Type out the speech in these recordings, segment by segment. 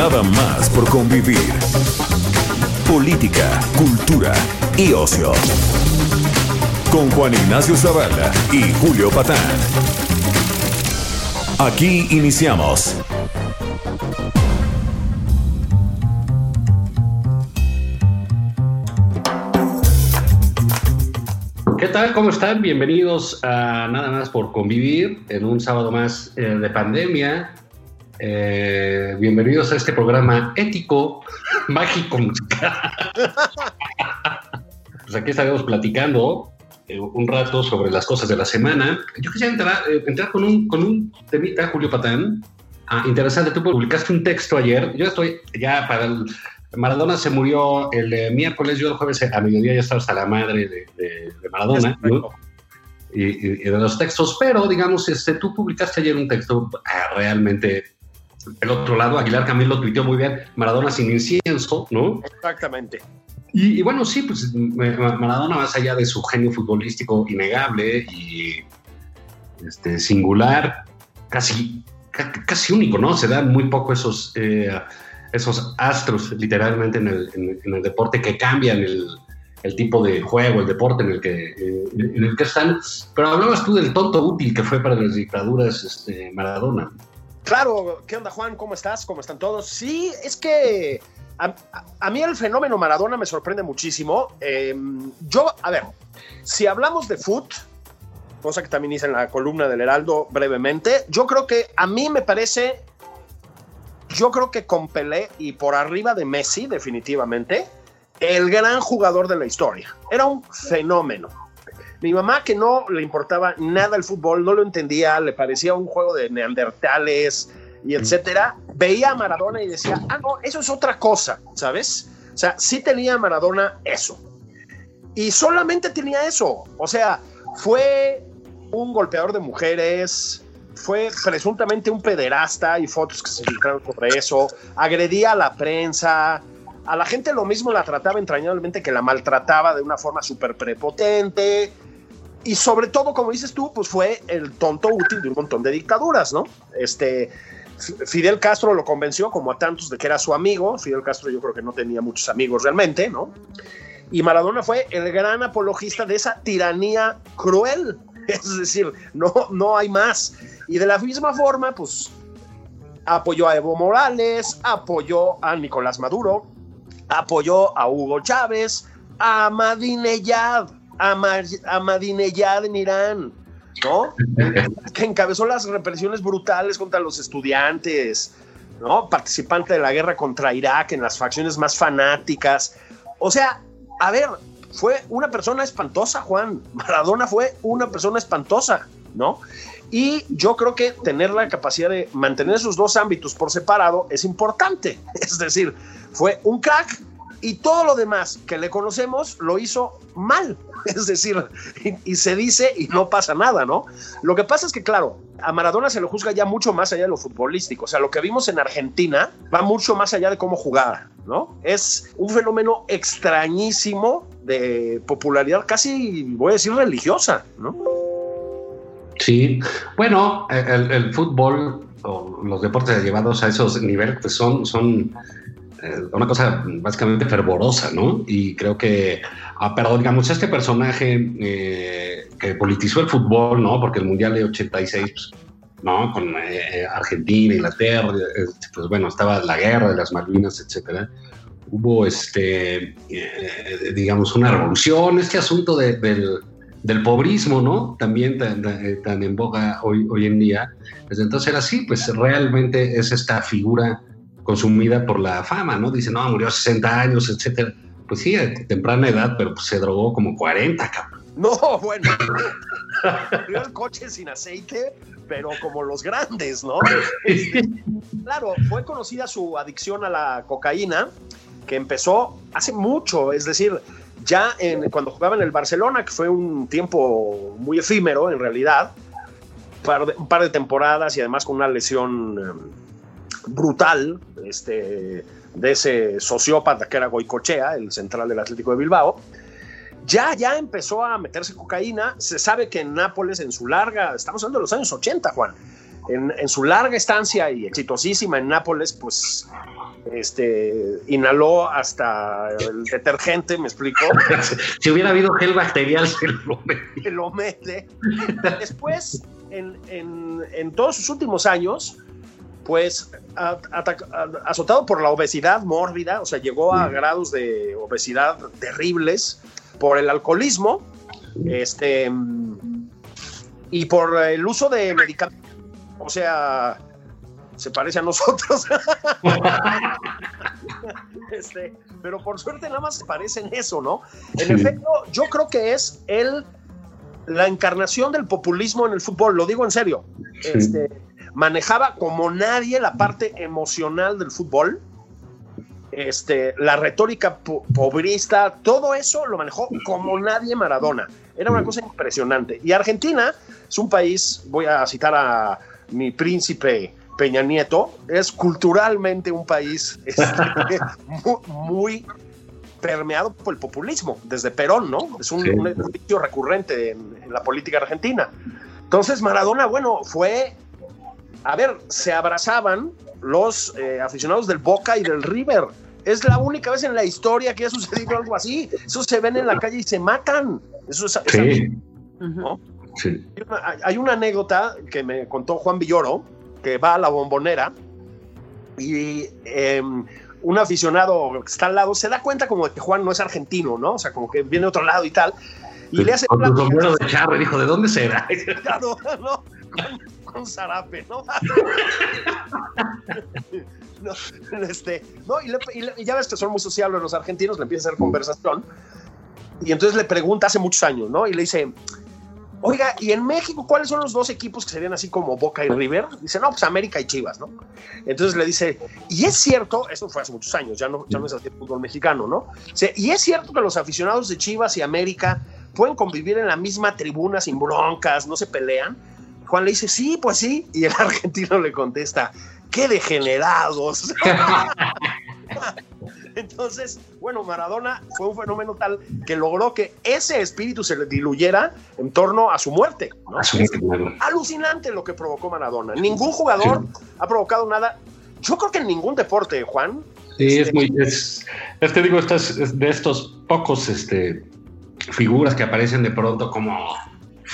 Nada más por convivir. Política, cultura y ocio. Con Juan Ignacio Zavala y Julio Patán. Aquí iniciamos. ¿Qué tal? ¿Cómo están? Bienvenidos a Nada más por convivir en un sábado más eh, de pandemia. Eh, bienvenidos a este programa ético, mágico, musical. pues aquí estaremos platicando eh, un rato sobre las cosas de la semana. Yo quisiera entrar, eh, entrar con, un, con un temita, Julio Patán. Ah, interesante, tú publicaste un texto ayer. Yo estoy ya para el, Maradona se murió el eh, miércoles, yo el jueves a mediodía ya estaba hasta la madre de, de- de Maradona ¿no? y, y- y de los textos, pero digamos, este, tú publicaste ayer un texto ah, realmente el otro lado, Aguilar Camilo lo tuiteó muy bien, Maradona sin incienso, ¿no? Exactamente. Y, y bueno, sí, pues Maradona, más allá de su genio futbolístico innegable y este, singular, casi, ca- casi único, ¿no? Se dan muy poco esos, eh, esos astros, literalmente, en el, en- en el deporte que cambian el, el tipo de juego, el deporte en el, que, eh, en el que están. Pero hablabas tú del tonto útil que fue para las dictaduras este, Maradona. Claro, ¿qué onda Juan? ¿Cómo estás? ¿Cómo están todos? Sí, es que a, mí el fenómeno Maradona me sorprende muchísimo. Eh, yo, a ver, si hablamos de foot, cosa que también hice en la columna del Heraldo brevemente, yo creo que a mí me parece, yo creo que con Pelé y por arriba de Messi, definitivamente, el gran jugador de la historia. Era un fenómeno. Mi mamá, que no le importaba nada el fútbol, no lo entendía, le parecía un juego de neandertales y etcétera, veía a Maradona y decía, ah, no, eso es otra cosa, ¿sabes? O sea, sí tenía Maradona eso. Y solamente tenía eso. O sea, fue un golpeador de mujeres, fue presuntamente un pederasta y fotos que se filtraron sobre eso, agredía a la prensa, a la gente lo mismo la trataba entrañablemente que la maltrataba de una forma súper prepotente. Y sobre todo, como dices tú, pues fue el tonto útil de un montón de dictaduras, ¿no? Este, Fidel Castro lo convenció, como a tantos, de que era su amigo. Fidel Castro yo creo que no tenía muchos amigos realmente, ¿no? Y Maradona fue el gran apologista de esa tiranía cruel. Es decir, no, no hay más. Y de la misma forma, pues apoyó a Evo Morales, apoyó a Nicolás Maduro, apoyó a Hugo Chávez, a Ahmadinejad, a Ma- Ahmadinejad en Irán, ¿no? que encabezó las represiones brutales contra los estudiantes, ¿no? Participante de la guerra contra Irak en las facciones más fanáticas. O sea, a ver, fue una persona espantosa, Juan. Maradona fue una persona espantosa, ¿no? Y yo creo que tener la capacidad de mantener esos dos ámbitos por separado es importante. Es decir, fue un crack y todo lo demás que le conocemos lo hizo mal. Es decir, y, se dice y no pasa nada, ¿no? Lo que pasa es que, claro, a Maradona se lo juzga ya mucho más allá de lo futbolístico. O sea, lo que vimos en Argentina va mucho más allá de cómo jugaba, ¿no? Es un fenómeno extrañísimo de popularidad casi, voy a decir, religiosa, ¿no? Sí, bueno, el, fútbol o los deportes llevados a esos niveles pues son, son una cosa básicamente fervorosa, ¿no? Y creo que, ah, pero digamos, este personaje eh, que politizó el fútbol, ¿no? Porque el Mundial de 86, pues, ¿no? Con eh, Argentina, Inglaterra, eh, pues bueno, estaba la guerra de las Malvinas, etcétera. Hubo, este, eh, digamos, una revolución, este asunto de- del, del pobrismo, ¿no? También tan, tan- tan en boga hoy, hoy en día. Desde entonces era así, pues realmente es esta figura consumida por la fama, ¿no? Dice, no, murió a 60 años, etcétera. Pues sí, a temprana edad, pero pues se drogó como 40, cabrón. No, bueno. el coche sin aceite, pero como los grandes, ¿no? claro, fue conocida su adicción a la cocaína, que empezó hace mucho, es decir, ya en, cuando jugaba en el Barcelona, que fue un tiempo muy efímero en realidad, un par de temporadas y además con una lesión em, brutal este, de ese sociópata que era Goicochea, el central del Atlético de Bilbao. Ya, ya empezó a meterse cocaína. Se sabe que en Nápoles, en su larga, estamos hablando de los años 80, Juan, en, en su larga estancia y exitosísima en Nápoles, pues este, inhaló hasta el detergente, me explico. si hubiera habido gel bacterial, se lo mete. lo mete. Después, en, en, en, todos sus últimos años, pues azotado por la obesidad mórbida, o sea, llegó a grados de obesidad terribles por el alcoholismo, este, y por el uso de medicamentos. O sea, se parece a nosotros. este, pero por suerte nada más se parece en eso, ¿no? En efecto, yo creo que es el, la encarnación del populismo en el fútbol, lo digo en serio. Este, manejaba como nadie la parte emocional del fútbol. Este, la retórica pobrista, todo eso lo manejó como nadie Maradona. Era una cosa impresionante. Y Argentina es un país, voy a citar a mi príncipe Peña Nieto es culturalmente un país este, muy, permeado por el populismo, desde Perón, ¿no? Es un, sí. recurrente en, la política argentina. Entonces Maradona, bueno, fue, a ver, se abrazaban los eh, aficionados del Boca y del River. Es la única vez en la historia que ha sucedido algo así. Eso se ven en la calle y se matan. Eso es, sí. Sí. Hay, una, hay una anécdota que me contó Juan Villoro, que va a la bombonera y em, un aficionado que está al lado se da cuenta como de que Juan no es argentino, ¿no? O sea, como que viene de otro lado y tal. Y le hace... Con de charro, dijo, ¿de dónde será? Claro, ¿no? Con, zarape, ¿no? este, no y, ya ves que son muy sociables los argentinos, le empieza a hacer conversación. Y entonces le pregunta hace muchos años, ¿no? Y le dice, Oiga, ¿y en México cuáles son los dos equipos que serían así como Boca y River? Dice, no, pues América y Chivas, ¿no? Entonces le dice, y es cierto, esto fue hace muchos años, ya no, ya no es así el fútbol mexicano, ¿no? Y es cierto que los aficionados de Chivas y América pueden convivir en la misma tribuna sin broncas, no se pelean. Juan le dice, sí, pues sí, y el argentino le contesta, qué degenerados. Entonces, bueno, Maradona fue un fenómeno tal que logró que ese espíritu se le diluyera en torno a su muerte. alucinante lo que provocó Maradona. Ningún jugador ha provocado nada. Yo creo que en ningún deporte, Juan. Sí, es este, muy. Es, es que digo, estas, de estos pocos este, figuras que aparecen de pronto como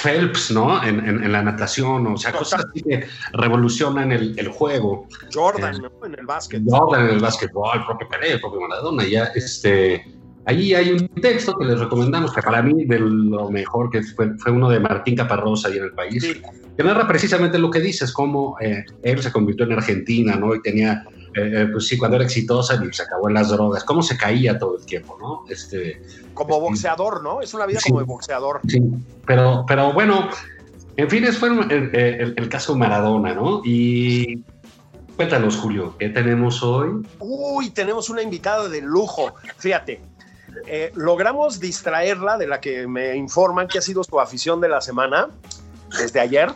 Phelps, ¿no? En, la natación, o sea, cosas así que revolucionan el, el juego. Jordan, eh, ¿no? En el básquet. Jordan en el básquetbol, el propio Pelé, el propio Maradona, ya, este... Ahí hay un texto que les recomendamos, que para mí de lo mejor que fue, fue uno de Martín Caparrosa ahí en el país, que narra precisamente lo que dices, cómo eh, él se convirtió en Argentina, ¿no? Y tenía eh, eh, pues sí, cuando era exitosa y se acabó en las drogas, cómo se caía todo el tiempo, ¿no? Este, como boxeador, ¿no? Es una vida como de boxeador. Sí, pero, pero bueno, en fin, es fue el, el, caso Maradona, ¿no? Y cuéntanos, Julio, ¿qué tenemos hoy? Uy, tenemos una invitada de lujo, fíjate. Eh, logramos distraerla de la que me informan que ha sido su afición de la semana desde ayer,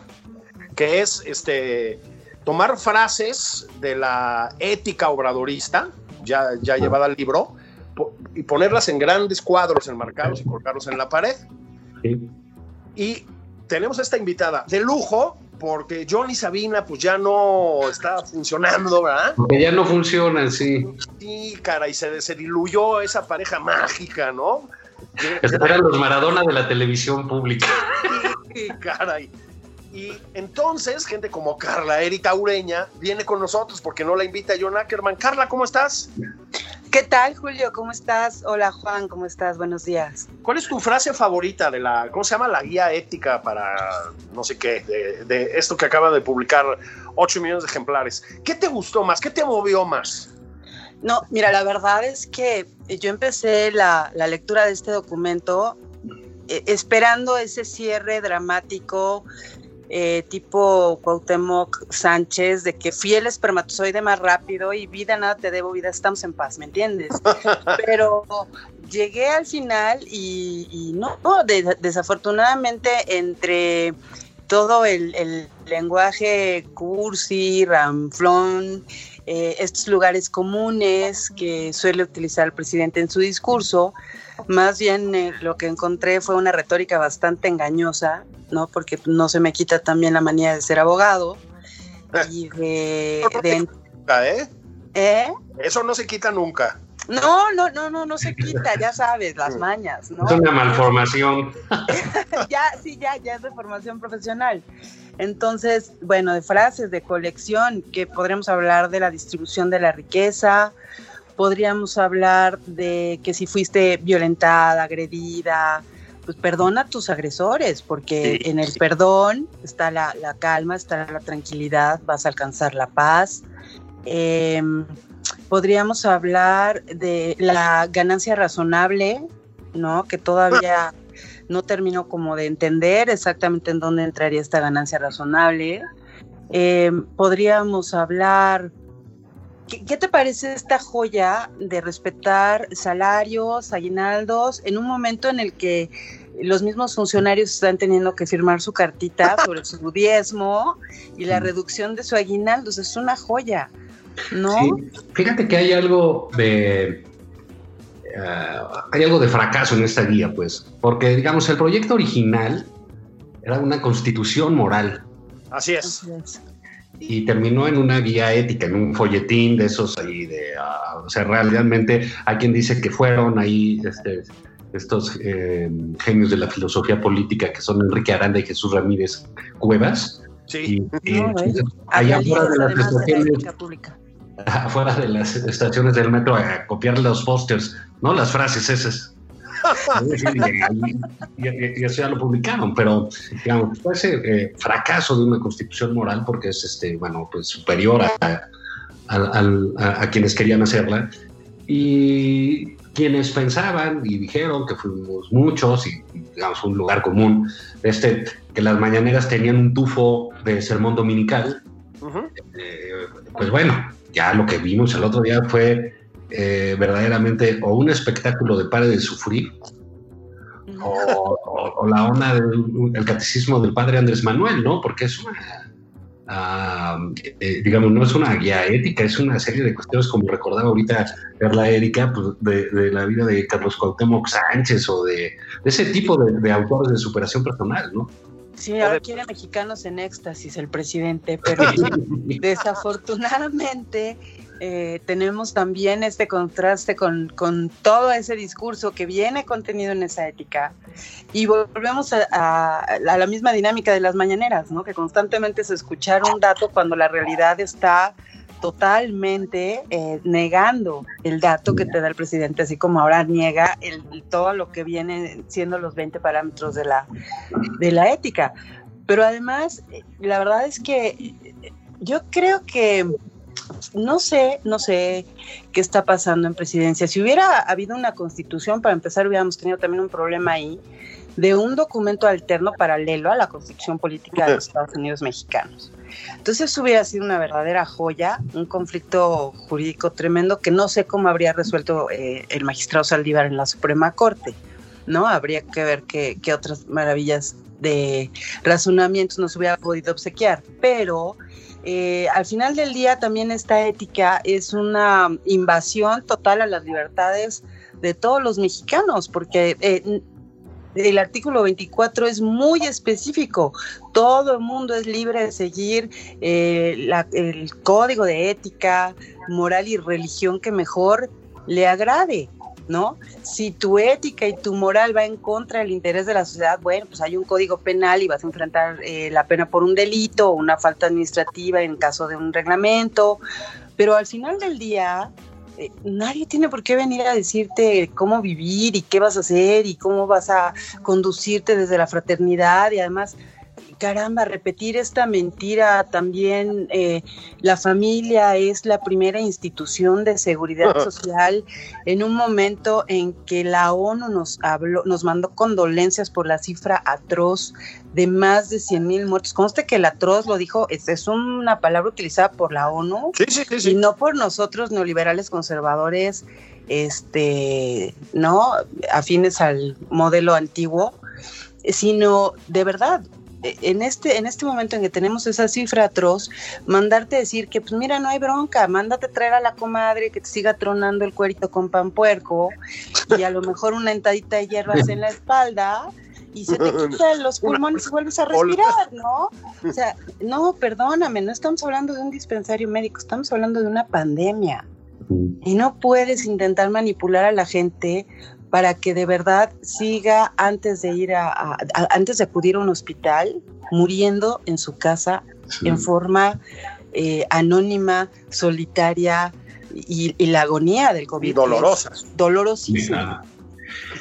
que es este tomar frases de la ética obradorista, ya, ya llevada al libro, y ponerlas en grandes cuadros enmarcados y colgarlos en la pared. Y tenemos esta invitada de lujo, porque Johnny Sabina pues ya no está funcionando, ¿verdad? Porque ya no funciona, sí. Sí, cara, y se, se diluyó esa pareja mágica, ¿no? eran los Maradona de la televisión pública. Sí, caray. Y entonces, gente como Carla Erika Ureña viene con nosotros porque no la invita John Ackerman. Carla, ¿cómo estás? ¿Qué tal, Julio? ¿Cómo estás? Hola, Juan, ¿cómo estás? Buenos días. ¿Cuál es tu frase favorita de la, ¿cómo se llama? La guía ética para no sé qué, de, de esto que acaba de publicar 8 millones de ejemplares. ¿Qué te gustó más? ¿Qué te movió más? No, mira, la verdad es que yo empecé la, la lectura de este documento eh, esperando ese cierre dramático eh, tipo Cuauhtémoc Sánchez, de que fiel espermatozoide más rápido y vida, nada te debo, vida, estamos en paz, ¿me entiendes? Pero llegué al final y, no, desafortunadamente entre todo el, lenguaje cursi, ramflón, eh, estos lugares comunes que suele utilizar el presidente en su discurso, más bien eh, lo que encontré fue una retórica bastante engañosa, ¿no? Porque no se me quita también la manía de ser abogado y de... ¿eh? ¿Eh? Eso no se quita nunca. No, no, no, no, no se quita, ya sabes, las mañas, ¿no? Es una malformación. ya, sí, ya, ya es de formación profesional. Entonces, bueno, de frases de colección, que podríamos hablar de la distribución de la riqueza, podríamos hablar de que si fuiste violentada, agredida, pues perdona a tus agresores, porque en el perdón está la, calma, está la tranquilidad, vas a alcanzar la paz. Em, podríamos hablar de la ganancia razonable, ¿no? Que todavía no termino como de entender exactamente en dónde entraría esta ganancia razonable. Em, podríamos hablar ¿Qué, te parece esta joya de respetar salarios, aguinaldos, en un momento en el que los mismos funcionarios están teniendo que firmar su cartita sobre su diezmo y la reducción de su aguinaldo? Es una joya, ¿no? Fíjate que hay algo de... Eh, hay algo de fracaso en esta guía, pues, porque digamos, el proyecto original era una constitución moral. Así es y terminó en una guía ética, en un folletín de esos ahí, de, uh, o sea, realmente hay quien dice que fueron ahí este, estos eh, genios de la filosofía política que son Enrique Aranda y Jesús Ramírez Cuevas. Sí. Y, allá afuera de las estaciones, afuera de las estaciones del metro a copiar los pósters, ¿no? Las frases esas y, eso ya lo publicaron, pero digamos, fue ese eh, fracaso de una constitución moral porque es este, bueno, pues superior a, a, quienes querían hacerla. Y quienes pensaban y dijeron que fuimos muchos y digamos un lugar común, este, que las mañaneras tenían un tufo de sermón dominical, eh, pues bueno, ya lo que vimos el otro día fue eh, verdaderamente o un espectáculo de pare de sufrir o, la onda del catecismo del padre Andrés Manuel, ¿no? Porque es una, ah, eh, digamos, no es una guía ética, es una serie de cuestiones como recordaba ahorita Perla Erika, pues, de, la vida de Carlos Cuauhtémoc Sánchez o de, ese tipo de, de autores de superación personal, ¿no? Sí, ahora quiere mexicanos en éxtasis el presidente, pero desafortunadamente eh, tenemos también este contraste con, todo ese discurso que viene contenido en esa ética. Y volvemos a, la misma dinámica de las mañaneras, ¿no? que constantemente es escuchar un dato cuando la realidad está totalmente eh, negando el dato que te da el presidente, así como ahora niega el, todo lo que viene siendo los 20 parámetros de la, de la ética. Pero además, eh, la verdad es que yo creo que no sé, no sé qué está pasando en presidencia. Si hubiera habido una constitución, para empezar, hubiéramos tenido también un problema ahí de un documento alterno paralelo a la constitución política de los Estados Unidos mexicanos. Entonces hubiera sido una verdadera joya, un conflicto jurídico tremendo que no sé cómo habría resuelto eh, el magistrado Saldívar en la Suprema Corte, ¿no? Habría que ver qué, qué otras maravillas de razonamientos nos hubiera podido obsequiar, pero eh, al final del día también esta ética es una invasión total a las libertades de todos los mexicanos, porque eh, el artículo 24 es muy específico. Todo el mundo es libre de seguir eh, el código de ética, moral y religión que mejor le agrade. ¿No? Si tu ética y tu moral va en contra del interés de la sociedad, bueno, pues hay un código penal y vas a enfrentar eh, la pena por un delito o una falta administrativa en caso de un reglamento, pero al final del día eh, nadie tiene por qué venir a decirte cómo vivir y qué vas a hacer y cómo vas a conducirte desde la fraternidad y además caramba, repetir esta mentira también, eh, la familia es la primera institución de seguridad social en un momento en que la ONU nos habló, nos mandó condolencias por la cifra atroz de más de 100 mil muertos. Conste que el atroz lo dijo, es, es una palabra utilizada por la ONU Sí, sí, sí, sí. y no por nosotros neoliberales conservadores, este, no afines al modelo antiguo, sino de verdad. En este, en este momento en que tenemos esa cifra atroz, mandarte decir que, pues mira, no hay bronca, mándate traer a la comadre que te siga tronando el cuerito con pan puerco y a lo mejor una entadita de hierbas en la espalda y se te quitan los pulmones y vuelves a respirar, ¿no? O sea, no, perdóname, no estamos hablando de un dispensario médico, estamos hablando de una pandemia. Y no puedes intentar manipular a la gente para que de verdad siga antes de ir a, a- a- antes de acudir a un hospital, muriendo en su casa en forma eh, anónima, solitaria y, y la agonía del COVID. Y es Dolorosísima.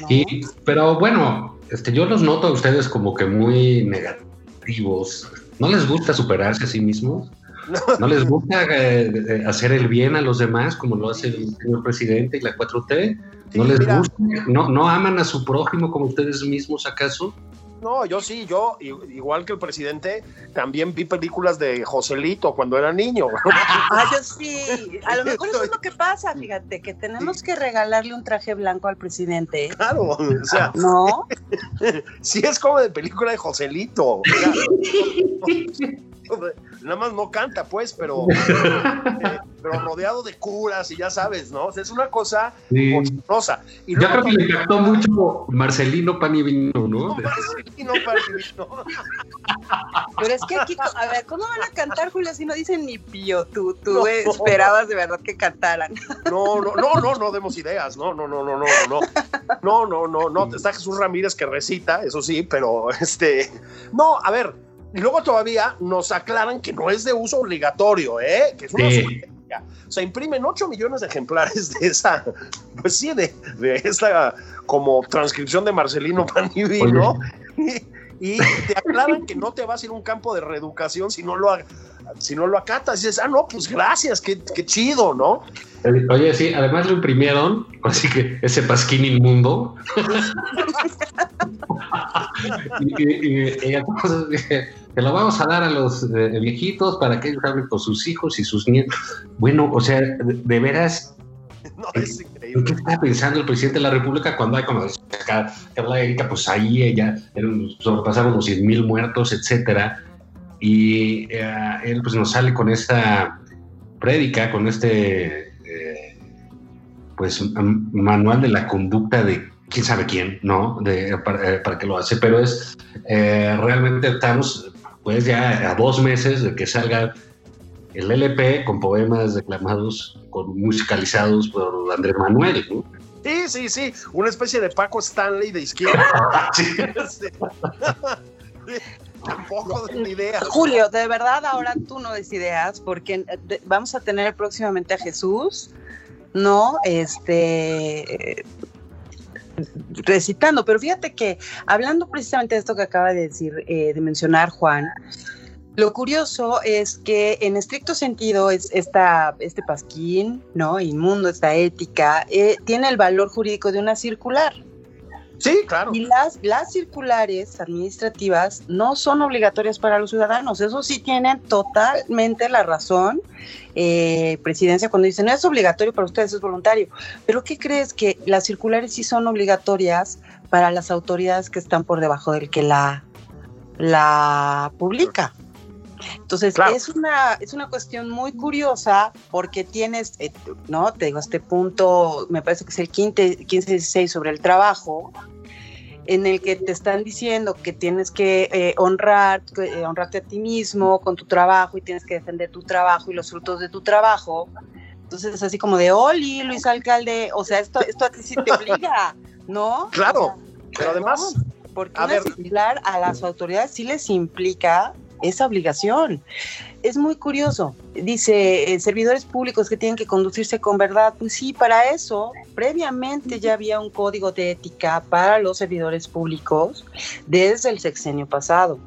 Y, pero bueno, este, yo los noto a ustedes como que muy negativos. ¿No les gusta superarse a sí mismos? ¿No les gusta eh, eh, hacer el bien a los demás como lo hace el señor presidente y la 4T? ¿No Sí, les mira. gusta? ¿No, ¿No aman a su prójimo como ustedes mismos acaso? No, yo sí, yo, igual que el presidente, también vi películas de Joselito cuando era niño. Ah, yo sí. A lo mejor eso es lo que pasa, fíjate, que tenemos que regalarle un traje blanco al presidente. Claro, o sea, ¿No? sí es como de película de Joselito. o sea, nada más no canta, pues, pero, eh, pero rodeado de curas y ya sabes, ¿no? O sea, es una cosa Sí. monstruosa. Y Yo creo que le impactó mucho Marcelino Pan y Vino, ¿no? No, Marcelino, Marcelino. Pero es que aquí, a ver, ¿cómo van a cantar, Julio, si no dicen ni pío? Tú, tú No. esperabas de verdad que cantaran. No, no, no, no, no demos ideas. No, no, no, no, no, no. No, no, no, no. Está Jesús Ramírez que recita, eso sí, pero este. No, a ver. Y luego todavía nos aclaran que no es de uso obligatorio, ¿eh? Que es una Sí. sugerencia. O sea, imprimen 8 millones de ejemplares de esa, pues sí, de, de esta como transcripción de Marcelino Panivino. Y, y te aclaran que no te vas a ir a un campo de reeducación si no lo, si no lo acatas. Y dices, ah, no, pues gracias, qué, qué chido, ¿no? Oye, sí, además lo imprimieron, así que ese pasquín inmundo. y, y- y- y entonces que lo vamos a dar a los eh, viejitos para que ellos hablen con sus hijos y sus nietos. Bueno, o sea, de, de veras, No, es ¿en increíble. qué está pensando el presidente de la República cuando hay como Carla Erika, pues ahí ella sobrepasaron los 100 mil muertos, etcétera? Y eh, él pues nos sale con esta prédica, con este eh, pues manual de la conducta de quién sabe quién, ¿no? De, para, eh, para que lo hace, pero es realmente estamos pues ya a dos meses de que salga el LP con poemas declamados, con musicalizados por Andrés Manuel, ¿no? Sí, sí, sí. Una especie de Paco Stanley de izquierda. Sí. Este, Tampoco de ni idea. Julio, de verdad ahora tú no des ideas porque eh, vamos a tener próximamente a Jesús, ¿no? Este recitando, pero fíjate que hablando precisamente de esto que acaba de decir, eh, de mencionar Juan, lo curioso es que en estricto sentido es esta, este pasquín, ¿no? Inmundo, esta ética, eh, tiene el valor jurídico de una circular. Sí, claro. Y las, las circulares administrativas no son obligatorias para los ciudadanos. Eso sí tienen totalmente la razón, eh, presidencia, cuando dice no es obligatorio para ustedes, es voluntario. Pero ¿qué crees? Que las circulares sí son obligatorias para las autoridades que están por debajo del que la, la publica. Entonces, Claro. es, una, es una cuestión muy curiosa porque tienes, eh, ¿no? Te digo, este punto, me parece que es el 15-16 sobre el trabajo, en el que te están diciendo que tienes que eh, honrar, eh, honrarte a ti mismo con tu trabajo y tienes que defender tu trabajo y los frutos de tu trabajo. Entonces es así como de, Oli, Luis Alcalde, o sea, esto, esto a ti sí te obliga, ¿no? Claro. O sea, Pero además, porque a ver. a las autoridades sí les implica esa obligación. Es muy curioso. Dice, eh, servidores públicos que tienen que conducirse con verdad. Pues sí, para eso, previamente ya había un código de ética para los servidores públicos desde el sexenio pasado.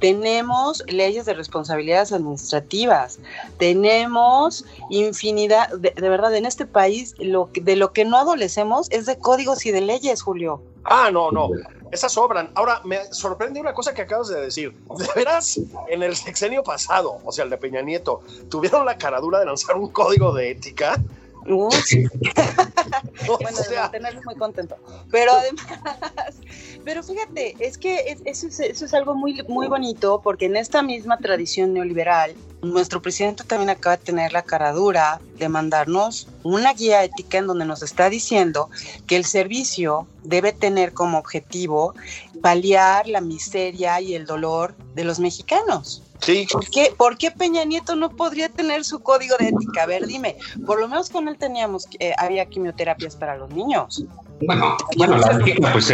Tenemos leyes de responsabilidades administrativas, tenemos infinidad, de, verdad, en este país de lo que no adolecemos es de códigos y de leyes, Julio. Ah, no, no, esas sobran. Ahora, me sorprende una cosa que acabas de decir. De veras, en el sexenio pasado, o sea, el de Peña Nieto, tuvieron la caradura de lanzar un código de ética Uh, bueno, sea... tenerlo muy contento. Pero además, pero fíjate, es que eso, es, algo muy, muy bonito porque en esta misma tradición neoliberal, nuestro presidente también acaba de tener la cara dura de mandarnos una guía ética en donde nos está diciendo que el servicio debe tener como objetivo paliar la miseria y el dolor de los mexicanos. Sí. ¿Por qué, Peña Nieto no podría tener su código de ética? A ver, dime, por lo menos con él teníamos, eh, había quimioterapias para los niños. Bueno, bueno, la ética, pues,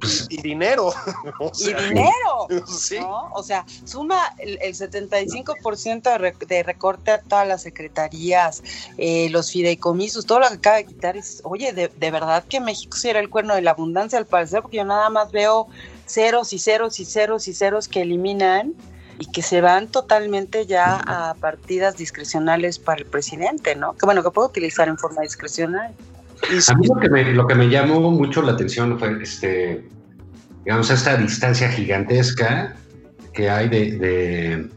pues, y dinero. y dinero. Sí. O sea, suma el, 75% de, recorte a todas las secretarías, eh, los fideicomisos, todo lo que acaba de quitar. Es, oye, de, de verdad que México sí era el cuerno de la abundancia, al parecer, porque yo nada más veo ceros y ceros y ceros y ceros que eliminan y que se van totalmente ya a partidas discrecionales para el presidente, ¿no? Que bueno, que puedo utilizar en forma discrecional. A mí lo que, me, llamó mucho la atención fue, este, digamos, esta distancia gigantesca que hay de, de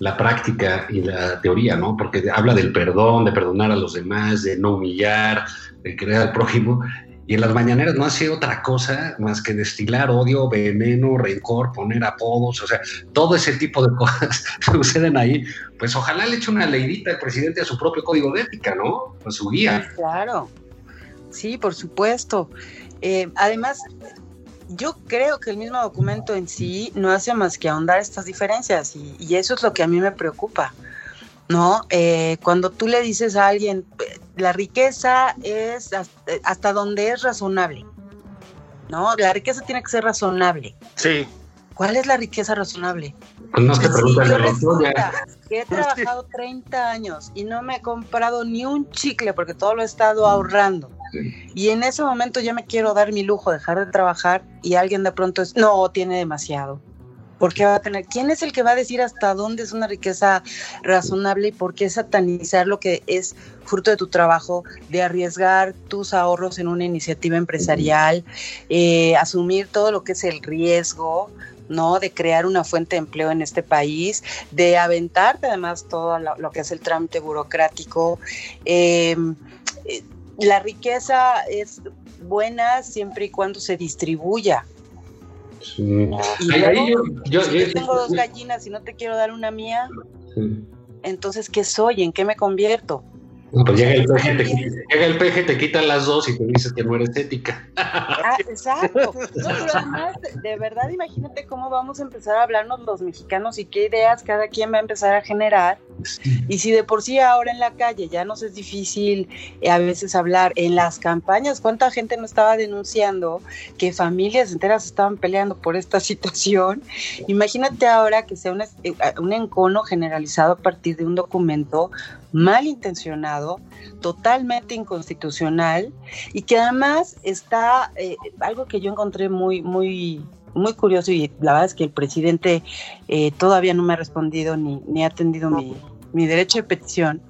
la práctica y la teoría, ¿no? Porque habla del perdón, de perdonar a los demás, de no humillar, de querer al prójimo, y en las mañaneras no hace otra cosa más que destilar odio, veneno, rencor, poner apodos, o sea, todo ese tipo de cosas suceden ahí. Pues ojalá le eche una leidita al presidente a su propio código de ética, ¿no? A su guía. Claro, sí, por supuesto. Eh, además, yo creo que el mismo documento en sí no hace más que ahondar estas diferencias y eso es lo que a mí me preocupa. ¿no? Eh, cuando tú le dices a alguien, la riqueza es hasta, donde es razonable, ¿no? La riqueza tiene que ser razonable. Sí. ¿Cuál es la riqueza razonable? Pues no te que he trabajado 30 años y no me he comprado ni un chicle porque todo lo he estado ahorrando. Y en ese momento ya me quiero dar mi lujo, dejar de trabajar y alguien de pronto es, no, tiene demasiado. ¿Por qué va a tener? ¿Quién es el que va a decir hasta dónde es una riqueza razonable y por qué satanizar lo que es fruto de tu trabajo, de arriesgar tus ahorros en una iniciativa empresarial, eh, asumir todo lo que es el riesgo, ¿no? De crear una fuente de empleo en este país, de aventarte además todo lo, que es el trámite burocrático. Em, eh, la riqueza es buena siempre y cuando se distribuya, y yo, tengo dos gallinas y no te quiero dar una mía, entonces, ¿qué soy? ¿En qué me convierto? Pues llega el, peje, te, llega el peje, te quitan las dos y te dices que no eres ética. Ah, exacto. pero además, de verdad, imagínate cómo vamos a empezar a hablarnos los mexicanos y qué ideas cada quien va a empezar a generar. Y si de por sí ahora en la calle ya nos es difícil eh, a veces hablar, en las campañas, ¿cuánta gente no estaba denunciando que familias enteras estaban peleando por esta situación? Imagínate ahora que sea eh, un encono generalizado a partir de un documento malintencionado, totalmente inconstitucional y que además está eh, algo que yo encontré muy, muy, muy curioso y la verdad es que el presidente eh, todavía no me ha respondido ni, ni ha atendido mi, mi derecho de petición.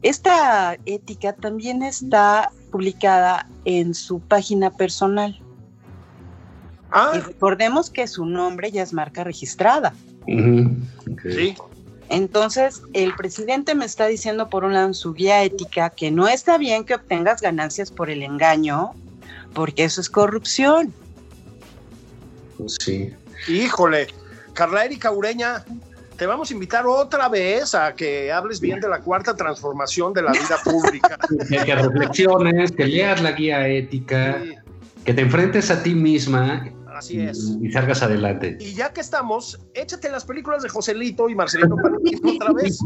Esta ética también está publicada en su página personal. Ah. Y recordemos que su nombre ya es marca registrada. Sí. Entonces, el presidente me está diciendo, por un lado, en su guía ética, que no está bien que obtengas ganancias por el engaño, porque eso es corrupción. Sí. Híjole, Carla Erika Ureña, te vamos a invitar otra vez a que hables bien de la cuarta transformación de la vida pública. que reflexiones, que leas la guía ética, que te enfrentes a ti misma Así es. Y salgas adelante. Y ya que estamos, échate las películas de Joselito y Marcelito Panini otra vez.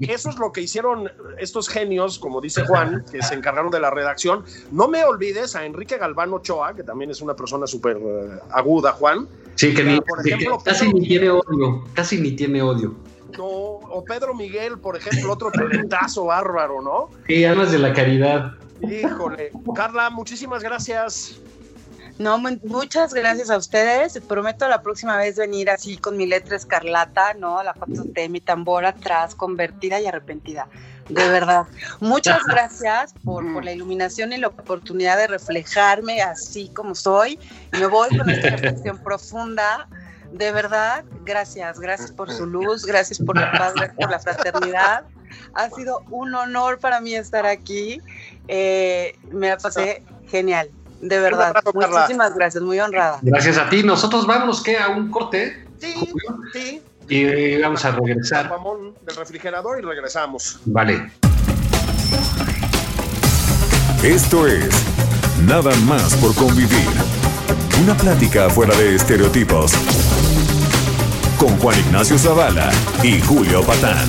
Eso es lo que hicieron estos genios, como dice Juan, que se encargaron de la redacción. No me olvides a Enrique Galván Ochoa, que también es una persona súper eh, aguda, Juan. Sí, que, Ya, ni- por que ejemplo, casi Pedro ni tiene odio, casi ni tiene odio. No, o Pedro Miguel, por ejemplo, otro talentazo bárbaro, ¿no? Sí, hablas de la caridad. Híjole. Carla, muchísimas gracias. No, mu- muchas gracias a ustedes. Prometo la próxima vez venir así con mi letra escarlata, ¿no? La 4T, mi tambor atrás, convertida y arrepentida. De verdad. Muchas gracias por, por la iluminación y la oportunidad de reflejarme así como soy. Me voy con esta reflexión profunda. De verdad, gracias. Gracias por su luz, gracias por la paz, gracias por la fraternidad. Ha sido un honor para mí estar aquí. Eh, me la pasé genial. De verdad. Muchísimas gracias, muy honrada. Gracias a ti. Nosotros vamos que a un corte Sí, sí. y vamos a regresar. Jamón del refrigerador y regresamos. Vale. Esto es Nada más por convivir. Una plática fuera de estereotipos. Con Juan Ignacio Zavala y Julio Patán.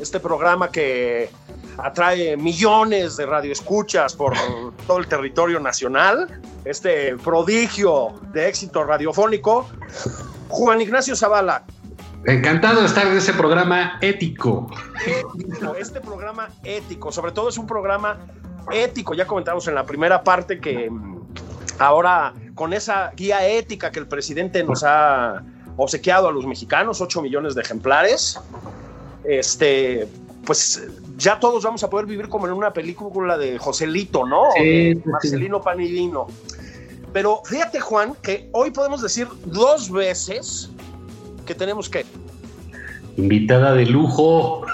este programa que atrae millones de radioescuchas por todo el territorio nacional, este prodigio de éxito radiofónico. Juan Ignacio Zavala, Encantado de estar en ese programa ético. ético, este programa ético, sobre todo es un programa ético, ya comentamos en la primera parte que ahora con esa guía ética que el presidente nos ha obsequiado a los mexicanos, 8 millones de ejemplares, este, pues ya todos vamos a poder vivir como en una película de Joselito, ¿no? Sí, de sí. Marcelino Panilino. Pero fíjate, Juan, que hoy podemos decir dos veces que tenemos que Invitada de lujo.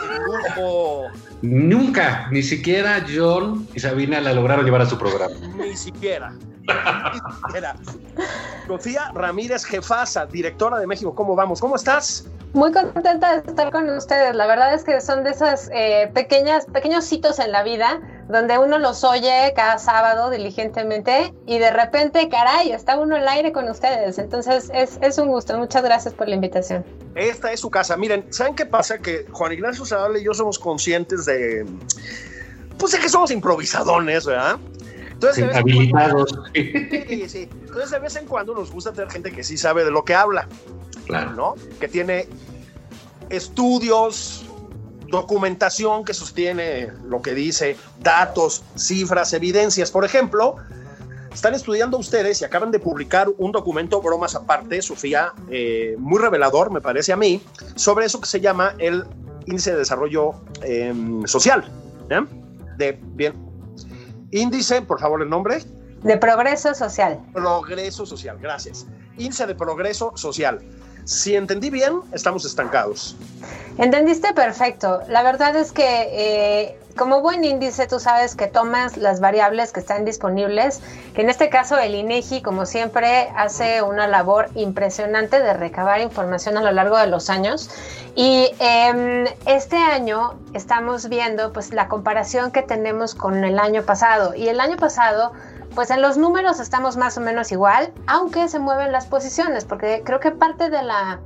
lujo, Nunca, ni siquiera John y Sabina la lograron llevar a su programa. Ni siquiera. Ni siquiera. Sofía Ramírez Jefasa, directora de México. ¿Cómo vamos? ¿Cómo estás? Muy contenta de estar con ustedes. La verdad es que son de esas eh, pequeñas, pequeños hitos en la vida donde uno los oye cada sábado diligentemente y de repente, caray, está uno al aire con ustedes. Entonces es, es un gusto. Muchas gracias por la invitación. Esta es su casa. Miren, ¿saben qué pasa? Que Juan Ignacio Zavala y yo somos conscientes de. Pues de que somos improvisadones, ¿verdad? Entonces, de vez en cuando- Habilitados. Sí, sí. Entonces, de vez en cuando nos gusta tener gente que sí sabe de lo que habla. Claro. ¿no? Que tiene estudios, documentación que sostiene lo que dice, datos, cifras, evidencias. Por ejemplo, están estudiando ustedes y acaban de publicar un documento, bromas aparte, Sofía, eh, muy revelador, me parece a mí, sobre eso que se llama el índice de desarrollo eh, social. ¿eh? De, bien. Índice, por favor, el nombre. De progreso social. Progreso social, gracias. Índice de progreso social. Si entendí bien, estamos estancados. Entendiste perfecto. La verdad es que eh, como buen índice tú sabes que tomas las variables que están disponibles, que en este caso el INEGI como siempre hace una labor impresionante de recabar información a lo largo de los años. Y eh, este año estamos viendo pues la comparación que tenemos con el año pasado. Y el año pasado pues en los números estamos más o menos igual, aunque se mueven las posiciones, porque creo que parte de la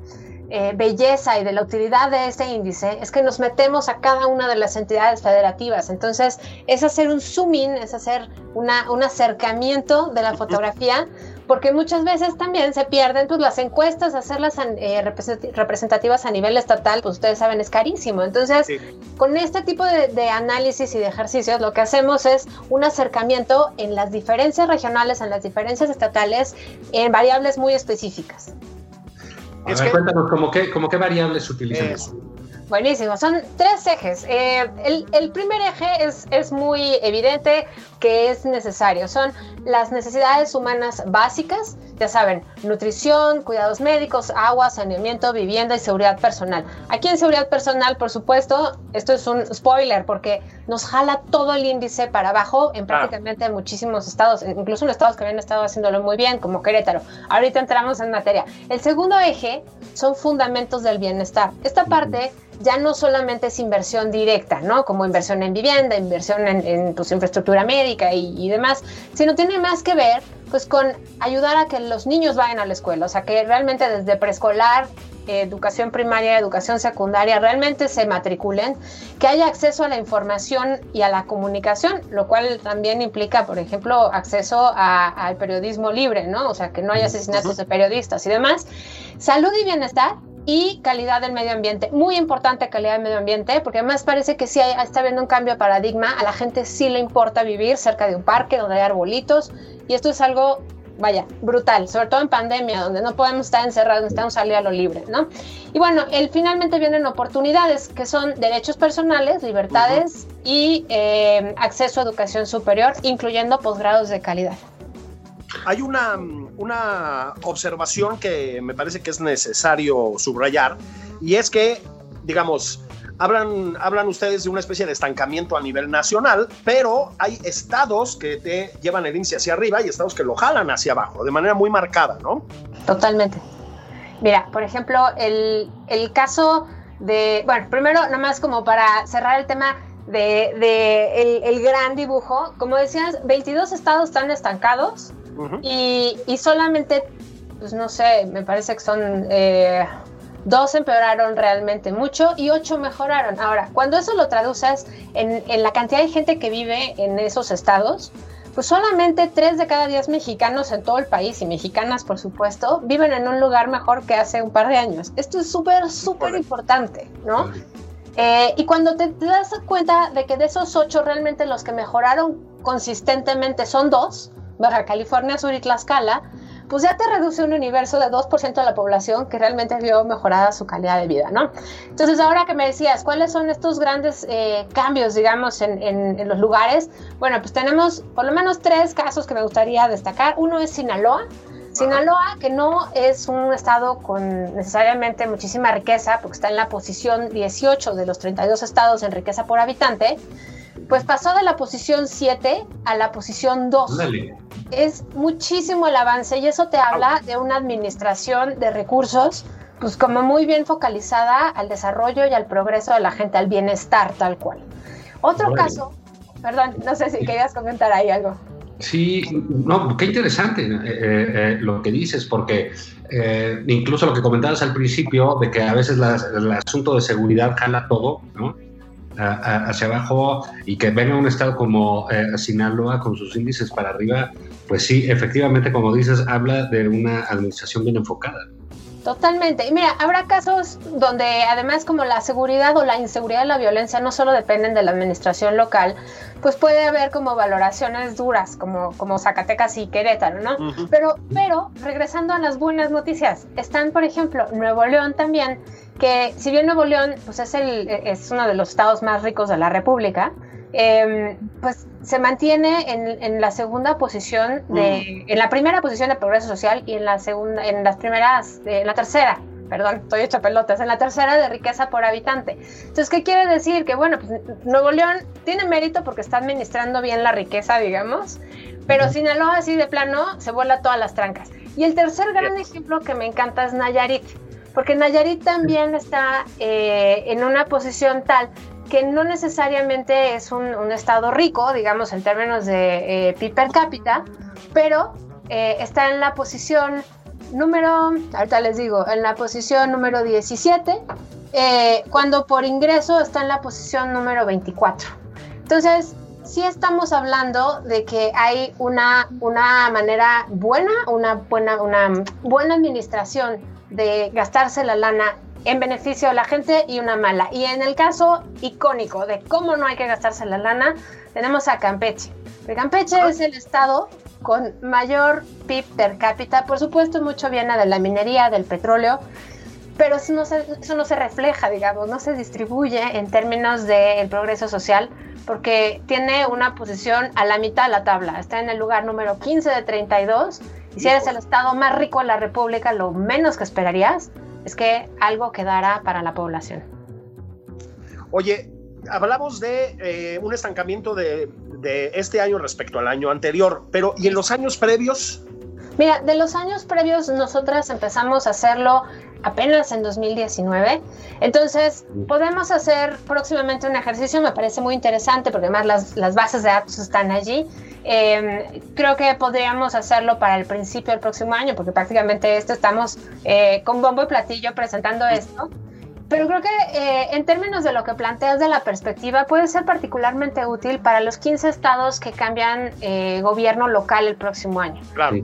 eh, belleza y de la utilidad de este índice es que nos metemos a cada una de las entidades federativas. Entonces, es hacer un zoom in, es hacer una, un acercamiento de la fotografía, porque muchas veces también se pierden pues, las encuestas, hacerlas eh, representativas a nivel estatal, pues ustedes saben, es carísimo. Entonces, sí. con este tipo de, de análisis y de ejercicios, lo que hacemos es un acercamiento en las diferencias regionales, en las diferencias estatales, en variables muy específicas. A ver, que, cuéntanos, ¿cómo qué, cómo qué variables utilizan? Eso. Buenísimo, son tres ejes. Eh, el, el, primer eje es, es muy evidente que es necesario. Son las necesidades humanas básicas, ya saben, nutrición, cuidados médicos, agua, saneamiento, vivienda y seguridad personal. Aquí en seguridad personal, por supuesto, esto es un spoiler porque nos jala todo el índice para abajo en prácticamente muchísimos estados, incluso en estados que habían estado haciéndolo muy bien, como Querétaro. Ahorita entramos en materia. El segundo eje son fundamentos del bienestar. Esta parte ya no solamente es inversión directa, ¿no? Como inversión en vivienda, inversión en, en pues, infraestructura médica y, y, demás, sino tiene más que ver pues con ayudar a que los niños vayan a la escuela, o sea, que realmente desde preescolar, educación primaria, educación secundaria, realmente se matriculen, que haya acceso a la información y a la comunicación, lo cual también implica, por ejemplo, acceso al periodismo libre, ¿no? O sea, que no haya asesinatos de periodistas y demás. Salud y bienestar, y calidad del medio ambiente. Muy importante calidad del medio ambiente, porque además parece que sí hay, está habiendo un cambio de paradigma. A la gente sí le importa vivir cerca de un parque donde hay arbolitos. Y esto es algo, vaya, brutal, sobre todo en pandemia, donde no podemos estar encerrados, necesitamos salir a lo libre, ¿no? Y bueno, el, finalmente vienen oportunidades, que son derechos personales, libertades uh -huh. y eh, acceso a educación superior, incluyendo posgrados de calidad. Hay una, una observación que me parece que es necesario subrayar y es que, digamos, hablan, hablan ustedes de una especie de estancamiento a nivel nacional, pero hay estados que te llevan el índice hacia arriba y estados que lo jalan hacia abajo, de manera muy marcada, ¿no? Totalmente. Mira, por ejemplo, el, el caso de, bueno, primero, nada más como para cerrar el tema de, de el, el, gran dibujo, como decías, 22 estados están estancados uh -huh. y, y, solamente, pues no sé, me parece que son... Eh, dos empeoraron realmente mucho y ocho mejoraron. Ahora, cuando eso lo traduces en, en, la cantidad de gente que vive en esos estados, pues solamente tres de cada diez mexicanos en todo el país, y mexicanas por supuesto, viven en un lugar mejor que hace un par de años. Esto es súper, súper importante, ¿no? Eh, y cuando te, te, das cuenta de que de esos ocho realmente los que mejoraron consistentemente son dos, Baja California Sur y Tlaxcala, pues ya te reduce un universo de 2% de la población que realmente vio mejorada su calidad de vida, ¿no? Entonces, ahora que me decías, ¿cuáles son estos grandes eh, cambios, digamos, en, en, en, los lugares? Bueno, pues tenemos por lo menos tres casos que me gustaría destacar. Uno es Sinaloa. Sinaloa, que no es un estado con necesariamente muchísima riqueza, porque está en la posición 18 de los 32 estados en riqueza por habitante, pues pasó de la posición 7 a la posición 2. Dale. Es muchísimo el avance y eso te habla de una administración de recursos, pues como muy bien focalizada al desarrollo y al progreso de la gente, al bienestar tal cual. Otro Dale. caso, perdón, no sé si querías comentar ahí algo. Sí, no, qué interesante eh, eh, lo que dices, porque eh, incluso lo que comentabas al principio, de que a veces el asunto de seguridad jala todo, ¿no? Hacia abajo y que venga un estado como eh, Sinaloa con sus índices para arriba, pues sí, efectivamente, como dices, habla de una administración bien enfocada. Totalmente. Y mira, habrá casos donde además como la seguridad o la inseguridad y la violencia no solo dependen de la administración local, pues puede haber como valoraciones duras, como, como Zacatecas y Querétaro, ¿no? Uh -huh. Pero, pero, regresando a las buenas noticias, están, por ejemplo, Nuevo León también, que si bien Nuevo León pues es, el, es uno de los estados más ricos de la República, eh, pues se mantiene en, en, la segunda posición de, mm. en la primera posición de progreso social y en la segunda, en las primeras, en la tercera, perdón, estoy hecha pelotas, en la tercera de riqueza por habitante. Entonces, ¿qué quiere decir? Que bueno, pues Nuevo León tiene mérito porque está administrando bien la riqueza, digamos, pero Sinaloa así de plano se vuela todas las trancas. Y el tercer gran ejemplo que me encanta es Nayarit, porque Nayarit también está eh, en una posición tal que no necesariamente es un, un, estado rico, digamos, en términos de eh, PIB per cápita, pero eh, está en la posición número, ahorita les digo, en la posición número 17, eh, cuando por ingreso está en la posición número 24. Entonces, sí estamos hablando de que hay una, una manera buena, una buena, una buena administración de gastarse la lana en beneficio de la gente y una mala. Y en el caso icónico de cómo no hay que gastarse la lana, tenemos a Campeche. Pero Campeche es el estado con mayor PIB per cápita, por supuesto mucho viene de la minería, del petróleo, pero eso no, se, eso no se refleja, digamos, no se distribuye en términos del progreso social, porque tiene una posición a la mitad de la tabla, está en el lugar número 15 de 32, y si eres el estado más rico de la República, lo menos que esperarías es que algo quedara para la población. Oye, hablamos de eh, un estancamiento de, de este año respecto al año anterior, pero ¿y en los años previos? Mira, de los años previos nosotras empezamos a hacerlo apenas en 2019. Entonces, podemos hacer próximamente un ejercicio, me parece muy interesante porque además las, las bases de datos están allí. Eh, creo que podríamos hacerlo para el principio del próximo año porque prácticamente esto estamos eh, con bombo y platillo presentando esto. Pero creo que eh, en términos de lo que planteas de la perspectiva, puede ser particularmente útil para los 15 estados que cambian eh, gobierno local el próximo año. Claro.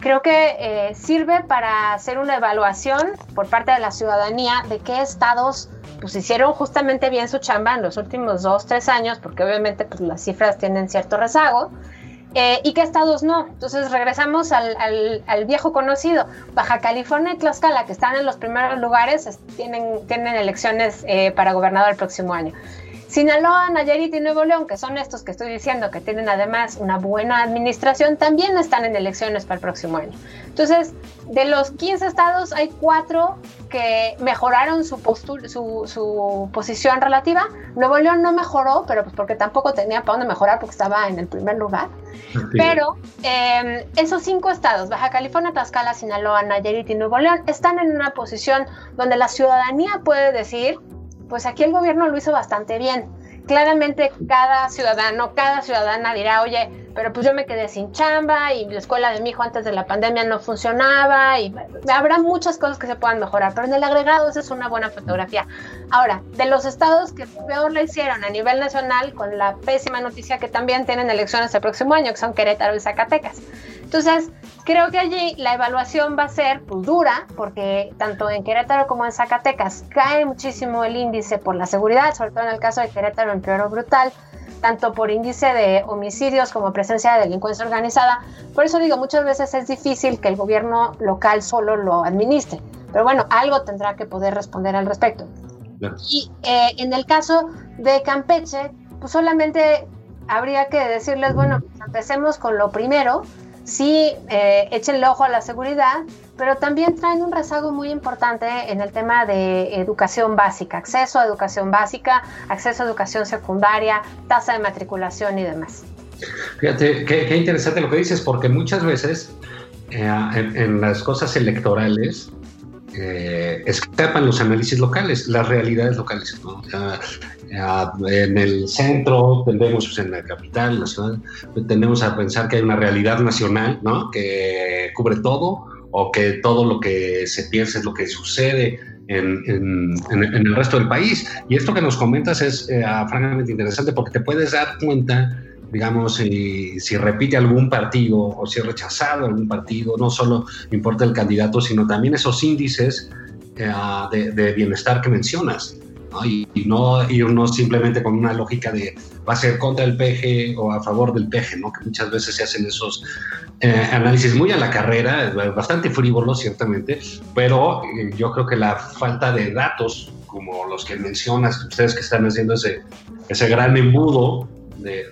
Creo que eh, sirve para hacer una evaluación por parte de la ciudadanía de qué estados pues hicieron justamente bien su chamba en los últimos dos, tres años, porque obviamente pues, las cifras tienen cierto rezago. Eh, y qué estados no. Entonces regresamos al, al, al, viejo conocido. Baja California y Tlaxcala, que están en los primeros lugares, tienen, tienen elecciones eh, para gobernador el próximo año. Sinaloa, Nayarit y Nuevo León, que son estos que estoy diciendo, que tienen además una buena administración, también están en elecciones para el próximo año. Entonces, de los 15 estados, hay cuatro que mejoraron su, su, su, posición relativa. Nuevo León no mejoró, pero pues porque tampoco tenía para dónde mejorar porque estaba en el primer lugar. Sí. Pero eh, esos cinco estados, Baja California, Tlaxcala, Sinaloa, Nayarit y Nuevo León, están en una posición donde la ciudadanía puede decir, pues aquí el gobierno lo hizo bastante bien. Claramente cada ciudadano, cada ciudadana dirá, oye, pero pues yo me quedé sin chamba y la escuela de mi hijo antes de la pandemia no funcionaba y habrá muchas cosas que se puedan mejorar, pero en el agregado esa es una buena fotografía. Ahora, de los estados que peor le hicieron a nivel nacional, con la pésima noticia que también tienen elecciones el próximo año, que son Querétaro y Zacatecas. Entonces, creo que allí la evaluación va a ser pues, dura, porque tanto en Querétaro como en Zacatecas cae muchísimo el índice por la seguridad, sobre todo en el caso de Querétaro empeoró brutal, tanto por índice de homicidios como presencia de delincuencia organizada. Por eso digo, muchas veces es difícil que el gobierno local solo lo administre, pero bueno, algo tendrá que poder responder al respecto. Y eh, en el caso de Campeche, pues solamente habría que decirles, bueno, empecemos con lo primero, sí, eh, échenle ojo a la seguridad, pero también traen un rezago muy importante en el tema de educación básica, acceso a educación básica, acceso a educación secundaria, tasa de matriculación y demás. Fíjate, qué, interesante lo que dices, porque muchas veces eh, en, en, las cosas electorales eh, escapan los análisis locales, las realidades locales. ¿no? En el centro, tendemos pues, en la capital, en la tendemos a pensar que hay una realidad nacional ¿no? que cubre todo o que todo lo que se piensa es lo que sucede en, en, el resto del país. Y esto que nos comentas es eh, francamente interesante porque te puedes dar cuenta, digamos, si, si, repite algún partido o si es rechazado algún partido, no solo importa el candidato, sino también esos índices eh, de, bienestar que mencionas. ¿No? Y, y, no ir no simplemente con una lógica de va a ser contra el peje o a favor del peje, ¿no? que muchas veces se hacen esos eh, análisis muy a la carrera, bastante frívolo ciertamente, pero eh, yo creo que la falta de datos, como los que mencionas, ustedes que están haciendo ese, ese gran embudo de,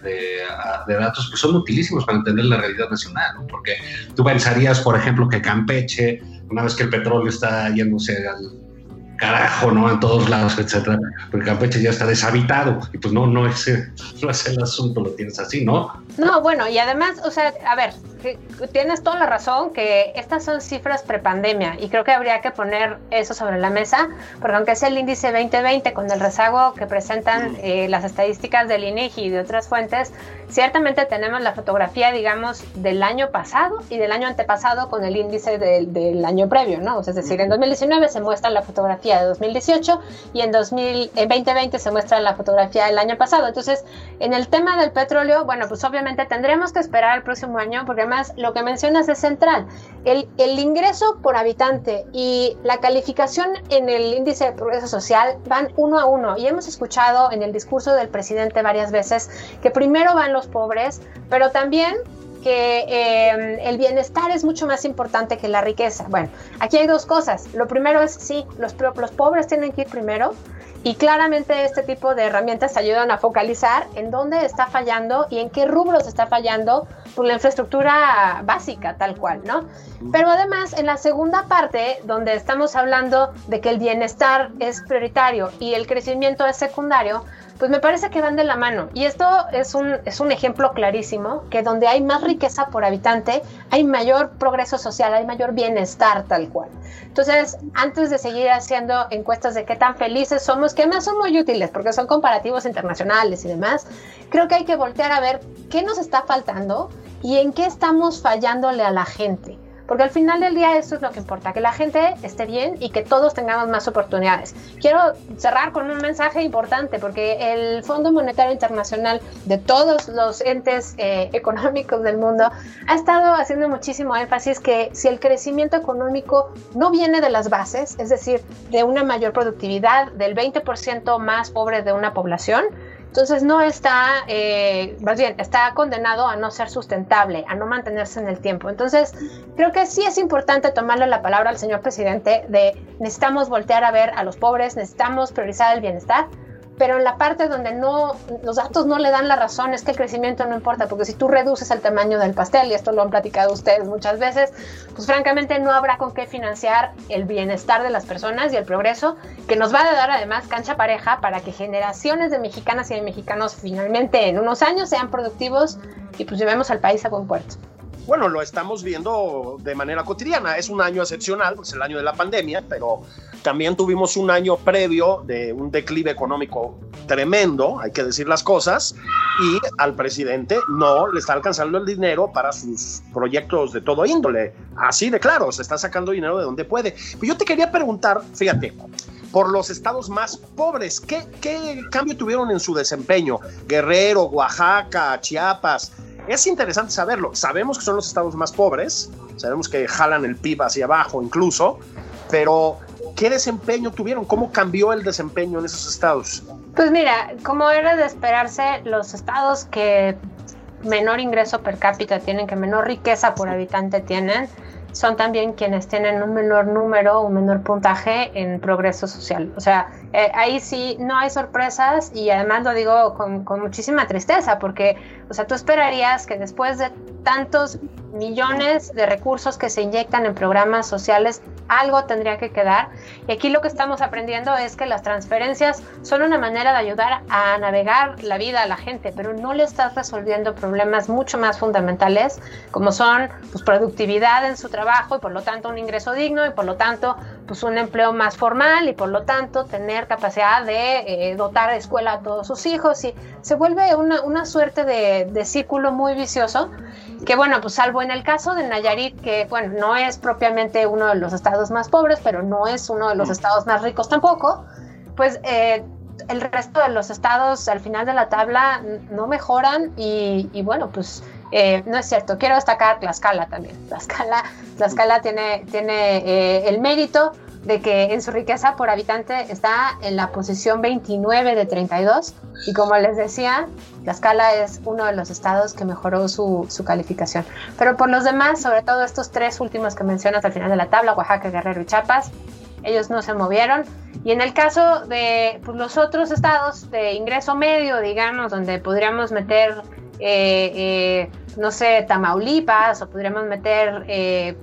datos, pues son utilísimos para entender la realidad nacional, porque tú pensarías, por ejemplo, que Campeche, una vez que el petróleo está yéndose al carajo, ¿no? En todos lados, etcétera. Porque Campeche ya está deshabitado y pues no, no es, no es el asunto, lo tienes así, ¿no? No, bueno, y además, o sea, a ver, tienes toda la razón que estas son cifras prepandemia y creo que habría que poner eso sobre la mesa, porque aunque es el índice 2020 con el rezago que presentan eh, las estadísticas del INEGI y de otras fuentes, ciertamente tenemos la fotografía, digamos, del año pasado y del año antepasado con el índice del, del año previo, ¿no? O sea, es decir, en 2019 se muestra la fotografía de 2018 y en, 2000, en 2020 se muestra la fotografía del año pasado. Entonces, en el tema del petróleo, bueno, pues obviamente tendremos que esperar el próximo año, porque además lo que mencionas es central. El, el ingreso por habitante y la calificación en el índice de progreso social van uno a uno. Y hemos escuchado en el discurso del presidente varias veces que primero van los pobres, pero también que eh, el bienestar es mucho más importante que la riqueza. Bueno, aquí hay dos cosas. Lo primero es, sí, los, los pobres tienen que ir primero, y claramente este tipo de herramientas ayudan a focalizar en dónde está fallando y en qué rubros está fallando por la infraestructura básica, tal cual, ¿no? Pero además, en la segunda parte, donde estamos hablando de que el bienestar es prioritario y el crecimiento es secundario, pues me parece que van de la mano. Y esto es un, es un ejemplo clarísimo, que donde hay más riqueza por habitante, hay mayor progreso social, hay mayor bienestar tal cual. Entonces, antes de seguir haciendo encuestas de qué tan felices somos, que además son muy útiles porque son comparativos internacionales y demás, creo que hay que voltear a ver qué nos está faltando y en qué estamos fallándole a la gente. Porque al final del día eso es lo que importa, que la gente esté bien y que todos tengamos más oportunidades. Quiero cerrar con un mensaje importante, porque el Fondo Monetario Internacional de todos los entes eh, económicos del mundo ha estado haciendo muchísimo énfasis que si el crecimiento económico no viene de las bases, es decir, de una mayor productividad, del 20% más pobre de una población, entonces no está, eh, más bien, está condenado a no ser sustentable, a no mantenerse en el tiempo. Entonces creo que sí es importante tomarle la palabra al señor presidente de necesitamos voltear a ver a los pobres, necesitamos priorizar el bienestar, pero en la parte donde no, los datos no le dan la razón es que el crecimiento no importa, porque si tú reduces el tamaño del pastel, y esto lo han platicado ustedes muchas veces, pues francamente no habrá con qué financiar el bienestar de las personas y el progreso, que nos va a dar además cancha pareja para que generaciones de mexicanas y de mexicanos finalmente en unos años sean productivos y pues llevemos al país a buen puerto bueno, lo estamos viendo de manera cotidiana. Es un año excepcional, es el año de la pandemia, pero también tuvimos un año previo de un declive económico tremendo, hay que decir las cosas, y al presidente no le está alcanzando el dinero para sus proyectos de todo índole. Así de claro, se está sacando dinero de donde puede. Pero yo te quería preguntar, fíjate, por los estados más pobres, ¿qué, qué cambio tuvieron en su desempeño? Guerrero, Oaxaca, Chiapas. Es interesante saberlo. Sabemos que son los estados más pobres, sabemos que jalan el PIB hacia abajo incluso, pero ¿qué desempeño tuvieron? ¿Cómo cambió el desempeño en esos estados? Pues mira, como era de esperarse, los estados que menor ingreso per cápita tienen, que menor riqueza por habitante tienen, son también quienes tienen un menor número, un menor puntaje en progreso social. O sea, eh, ahí sí no hay sorpresas y además lo digo con, con, muchísima tristeza porque, o sea, tú esperarías que después de tantos millones de recursos que se inyectan en programas sociales, algo tendría que quedar. Y aquí lo que estamos aprendiendo es que las transferencias son una manera de ayudar a navegar la vida a la gente, pero no le estás resolviendo problemas mucho más fundamentales, como son pues, productividad en su trabajo y por lo tanto un ingreso digno y por lo tanto pues, un empleo más formal y por lo tanto tener capacidad de eh, dotar de escuela a todos sus hijos y se vuelve una, una suerte de, de círculo muy vicioso que bueno, pues salvo en el caso de Nayarit, que bueno, no es propiamente uno de los estados más pobres, pero no es uno de los estados más ricos tampoco, pues eh, el resto de los estados al final de la tabla no mejoran y, bueno, pues eh, no es cierto. Quiero destacar Tlaxcala también. Tlaxcala, Tlaxcala tiene, tiene eh, el mérito de que en su riqueza por habitante está en la posición 29 de 32 y como les decía, Tlaxcala es uno de los estados que mejoró su, su, calificación. Pero por los demás, sobre todo estos tres últimos que mencionas al final de la tabla, Oaxaca, Guerrero y Chiapas, ellos no se movieron. Y en el caso de pues, los otros estados de ingreso medio, digamos, donde podríamos meter, eh, eh, no sé, Tamaulipas o podríamos meter... Eh,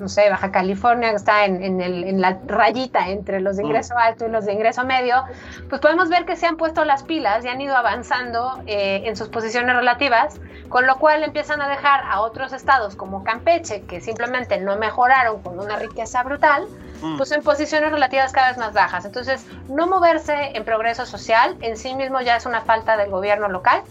no sé, Baja California, que está en, la rayita entre los de ingreso alto y los de ingreso medio, pues podemos ver que se han puesto las pilas y han ido avanzando eh, en sus posiciones relativas, con lo cual empiezan a dejar a otros estados como Campeche, que simplemente no mejoraron con una riqueza brutal, mm. pues en posiciones relativas cada vez más bajas. Entonces, no moverse en progreso social en sí mismo ya es una falta del gobierno local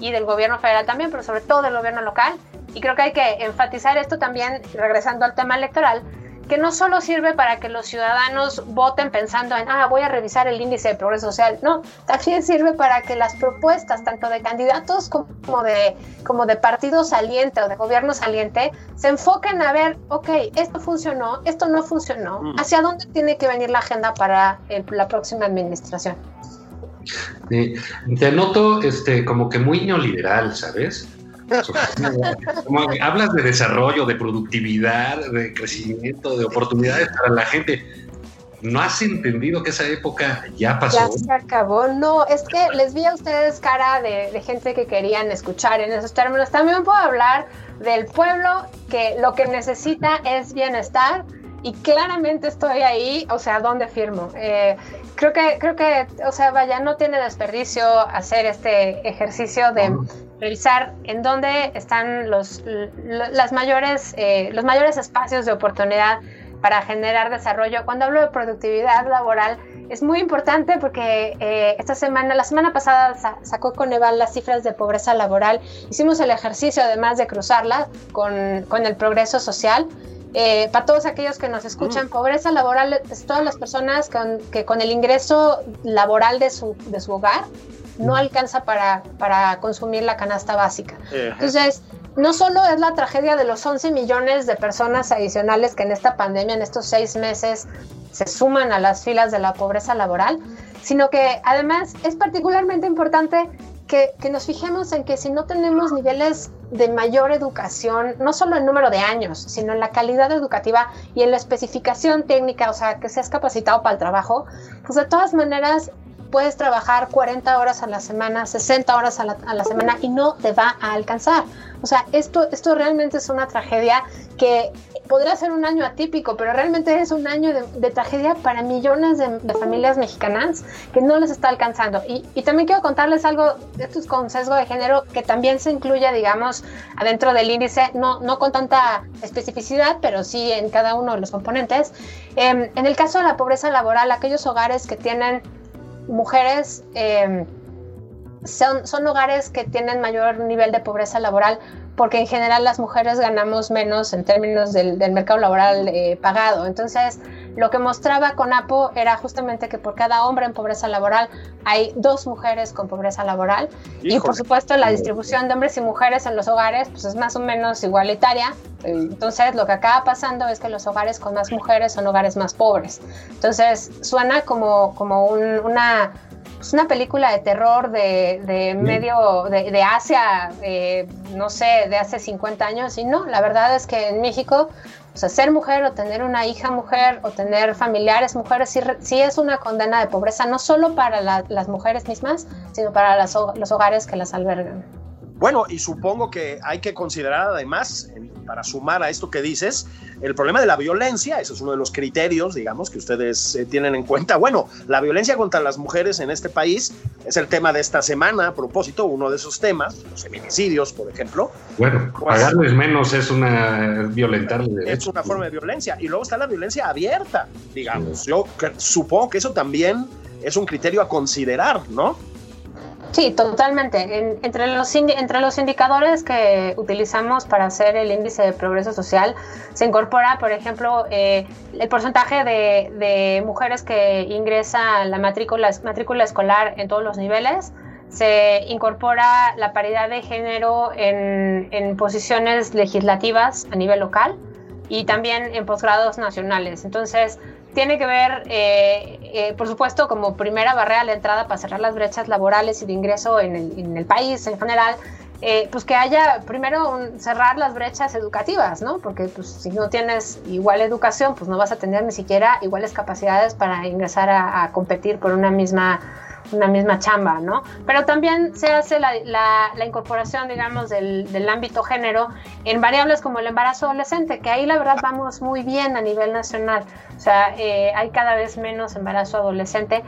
y del gobierno federal también, pero sobre todo del gobierno local, y creo que hay que enfatizar esto también, regresando al tema electoral, que no solo sirve para que los ciudadanos voten pensando en, ah, voy a revisar el índice de progreso social, no, también sirve para que las propuestas, tanto de candidatos como de, como de partido saliente o de gobierno saliente, se enfoquen a ver, ok, esto funcionó, esto no funcionó, mm. hacia dónde tiene que venir la agenda para la próxima administración. te noto este, como que muy neoliberal, ¿sabes? hablas de desarrollo, de productividad, de crecimiento, de oportunidades para la gente. ¿No has entendido que esa época ya pasó? Ya se acabó. No, es que les vi a ustedes cara de, de, gente que querían escuchar en esos términos. También puedo hablar del pueblo que lo que necesita es bienestar y claramente estoy ahí, o sea, ¿dónde firmo? Eh, creo que, creo que, o sea, vaya, no tiene desperdicio hacer este ejercicio de revisar en dónde están los, las mayores, eh, los mayores espacios de oportunidad para generar desarrollo. Cuando hablo de productividad laboral, es muy importante porque eh, esta semana, la semana pasada sacó Coneval las cifras de pobreza laboral. Hicimos el ejercicio además de cruzarla con, con el progreso social. Eh, para todos aquellos que nos escuchan, mm. pobreza laboral es todas las personas con, que con el ingreso laboral de su, de su hogar no alcanza para, para consumir la canasta básica. Entonces, no solo es la tragedia de los 11 millones de personas adicionales que en esta pandemia, en estos seis meses, se suman a las filas de la pobreza laboral, sino que además es particularmente importante que, que, nos fijemos en que si no tenemos niveles de mayor educación, no solo en número de años, sino en la calidad educativa y en la especificación técnica, o sea, que seas capacitado para el trabajo, pues de todas maneras puedes trabajar 40 horas a la semana, 60 horas a la, a la, semana y no te va a alcanzar. O sea, esto, esto realmente es una tragedia que podría ser un año atípico, pero realmente es un año de, de tragedia para millones de, de, familias mexicanas que no les está alcanzando. Y, y, también quiero contarles algo de estos con sesgo de género que también se incluye, digamos, adentro del índice, no, no con tanta especificidad, pero sí en cada uno de los componentes. Eh, en el caso de la pobreza laboral, aquellos hogares que tienen mujeres eh, son, son hogares que tienen mayor nivel de pobreza laboral porque en general las mujeres ganamos menos en términos del, del mercado laboral eh, pagado. Entonces, lo que mostraba CONAPO era justamente que por cada hombre en pobreza laboral hay dos mujeres con pobreza laboral. Híjole. Y por supuesto, la distribución de hombres y mujeres en los hogares pues, es más o menos igualitaria. Entonces, lo que acaba pasando es que los hogares con más mujeres son hogares más pobres. Entonces, suena como, como un, una es una película de terror de, de medio de, de Asia, eh, no sé, de hace 50 años. Y no, la verdad es que en México, o sea, ser mujer o tener una hija mujer o tener familiares mujeres, sí, sí es una condena de pobreza, no solo para la, las mujeres mismas, sino para las, los hogares que las albergan. Bueno, y supongo que hay que considerar además, para sumar a esto que dices, el problema de la violencia, ese es uno de los criterios, digamos, que ustedes eh, tienen en cuenta. Bueno, la violencia contra las mujeres en este país es el tema de esta semana, a propósito, uno de esos temas, los feminicidios, por ejemplo. Bueno, pues, pagarles menos es una violentarles Es una forma de violencia. Y luego está la violencia abierta, digamos. Yo supongo que eso también es un criterio a considerar, ¿no? Sí, totalmente. En, entre, los, entre los indicadores que utilizamos para hacer el índice de progreso social se incorpora, por ejemplo, eh, el porcentaje de, de, mujeres que ingresan la matrícula, matrícula escolar en todos los niveles. Se incorpora la paridad de género en, en posiciones legislativas a nivel local y también en posgrados nacionales. Entonces, tiene que ver, eh, eh, por supuesto, como primera barrera a la entrada para cerrar las brechas laborales y de ingreso en el, país en general, eh, pues que haya primero cerrar las brechas educativas, ¿no? Porque pues, si no tienes igual educación, pues no vas a tener ni siquiera iguales capacidades para ingresar a competir por una misma una misma chamba, ¿no? Pero también se hace la, la, la incorporación, digamos, del, del, ámbito género en variables como el embarazo adolescente, que ahí la verdad vamos muy bien a nivel nacional. O sea, eh, hay cada vez menos embarazo adolescente.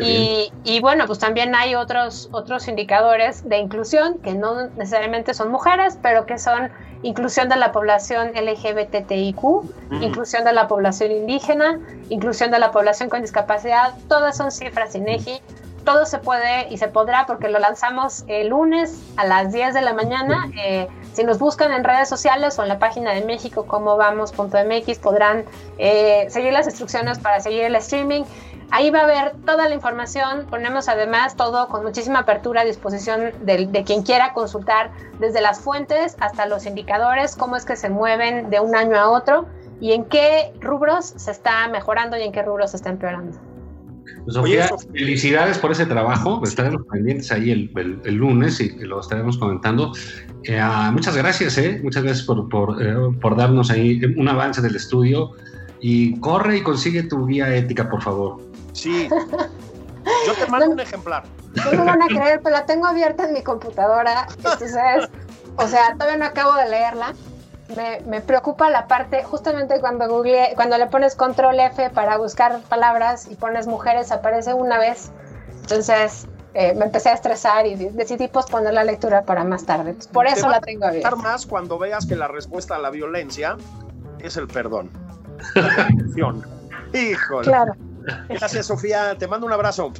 Y, y, bueno, pues también hay otros, otros indicadores de inclusión que no necesariamente son mujeres, pero que son inclusión de la población LGBTIQ, -huh. inclusión de la población indígena, inclusión de la población con discapacidad. Todas son cifras INEGI todo se puede y se podrá porque lo lanzamos el lunes a las 10 de la mañana. Eh, si nos buscan en redes sociales o en la página de México, como vamos.mx, podrán eh, seguir las instrucciones para seguir el streaming. Ahí va a haber toda la información. Ponemos además todo con muchísima apertura a disposición de, de, quien quiera consultar desde las fuentes hasta los indicadores, cómo es que se mueven de un año a otro y en qué rubros se está mejorando y en qué rubros se está empeorando. Pues, Sofía, felicidades por ese trabajo. Estaremos pendientes ahí el, el, lunes y lo estaremos comentando. Eh, ah, muchas gracias, eh. Muchas gracias por, por, eh, por, darnos ahí un avance del estudio. Y corre y consigue tu guía ética, por favor. Sí. Yo te mando un ejemplar. No me van a creer, pero la tengo abierta en mi computadora. Entonces, o sea, todavía no acabo de leerla. Me, me, preocupa la parte, justamente cuando Google, cuando le pones control F para buscar palabras y pones mujeres, aparece una vez. Entonces, eh, me empecé a estresar y decidí posponer la lectura para más tarde. por eso la tengo abierta. más cuando veas que la respuesta a la violencia es el perdón. Híjole. Claro. Gracias, Sofía. Te mando un abrazo.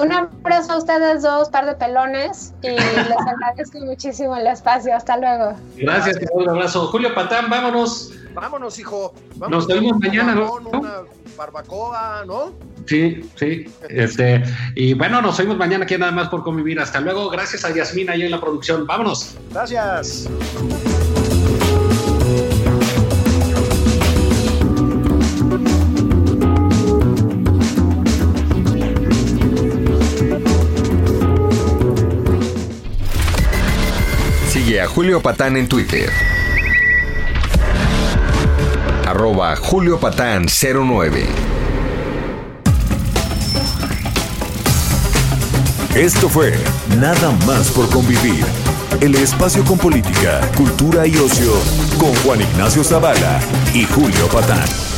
Un abrazo a ustedes dos, par de pelones, y les agradezco muchísimo el espacio. Hasta luego. Gracias, un abrazo. Julio Patán, vámonos. Vámonos, hijo. Nos vemos mañana, ¿no? Una barbacoa, ¿no? Sí, sí. Este, y bueno, nos vemos mañana aquí nada más por convivir. Hasta luego. Gracias a Yasmina ahí en la producción. Vámonos. Gracias. Julio Patán en Twitter. Arroba Julio Patán 09. Esto fue Nada más por convivir. El espacio con política, cultura y ocio con Juan Ignacio Zavala y Julio Patán.